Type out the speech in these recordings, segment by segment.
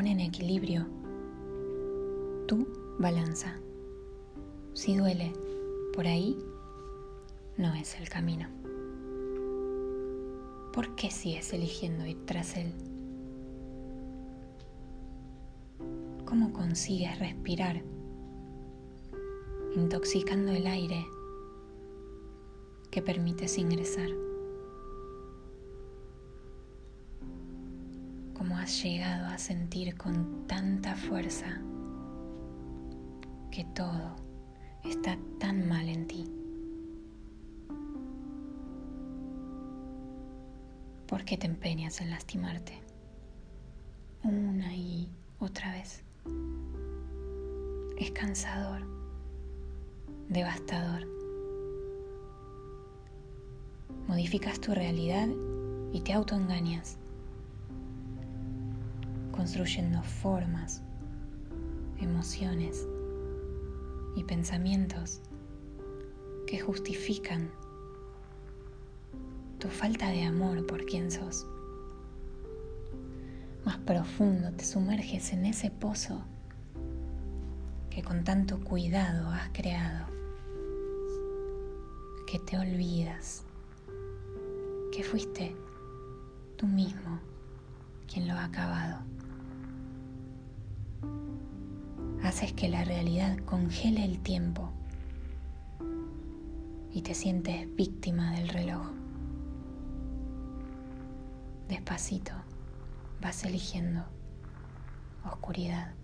en equilibrio tu balanza. Si duele por ahí, no es el camino. ¿Por qué sigues eligiendo ir tras él? ¿Cómo consigues respirar, intoxicando el aire que permites ingresar? Has llegado a sentir con tanta fuerza que todo está tan mal en ti? ¿Por qué te empeñas en lastimarte? Una y otra vez. Es cansador, devastador. Modificas tu realidad y te autoengañas, construyendo formas, emociones y pensamientos que justifican tu falta de amor por quien sos. Más profundo te sumerges en ese pozo que con tanto cuidado has creado, que te olvidas que fuiste tú mismo quien lo ha acabado. Haces que la realidad congele el tiempo y te sientes víctima del reloj. Despacito vas eligiendo oscuridad.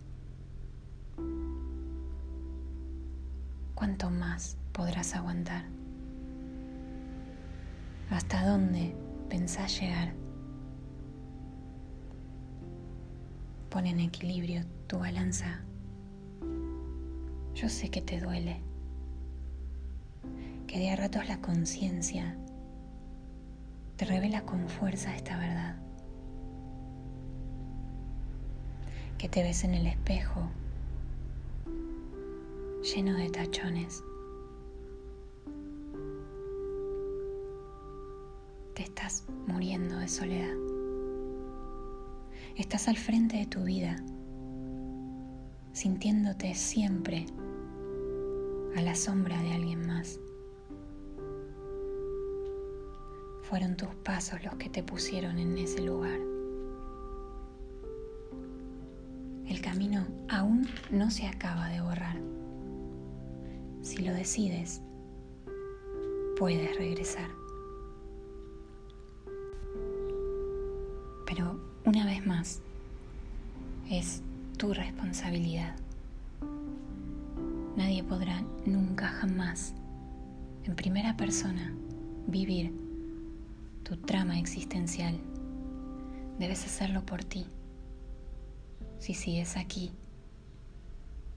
¿Cuánto más podrás aguantar? ¿Hasta dónde pensás llegar? Pon en equilibrio tu balanza. Yo sé que te duele, que de a ratos la conciencia te revela con fuerza esta verdad. Que te ves en el espejo lleno de tachones. Te estás muriendo de soledad. Estás al frente de tu vida, sintiéndote siempre a la sombra de alguien más. Fueron tus pasos los que te pusieron en ese lugar. El camino aún no se acaba de borrar. Si lo decides, puedes regresar. Pero una vez más, es tu responsabilidad. Nadie podrá nunca jamás, en primera persona, vivir tu trama existencial. Debes hacerlo por ti. Si sigues aquí,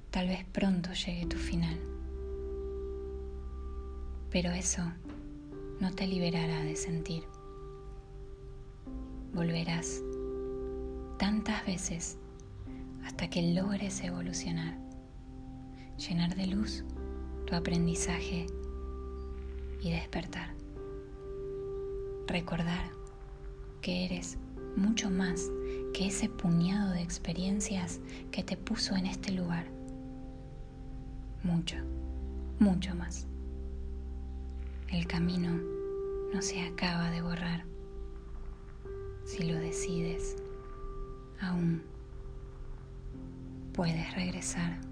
tal vez pronto llegue tu final. Pero eso no te liberará de sentir. Volverás tantas veces hasta que logres evolucionar, llenar de luz tu aprendizaje y despertar recordar que eres mucho más que ese puñado de experiencias que te puso en este lugar. Mucho, mucho más. El camino no se acaba de borrar. Si lo decides, aún puedes regresar.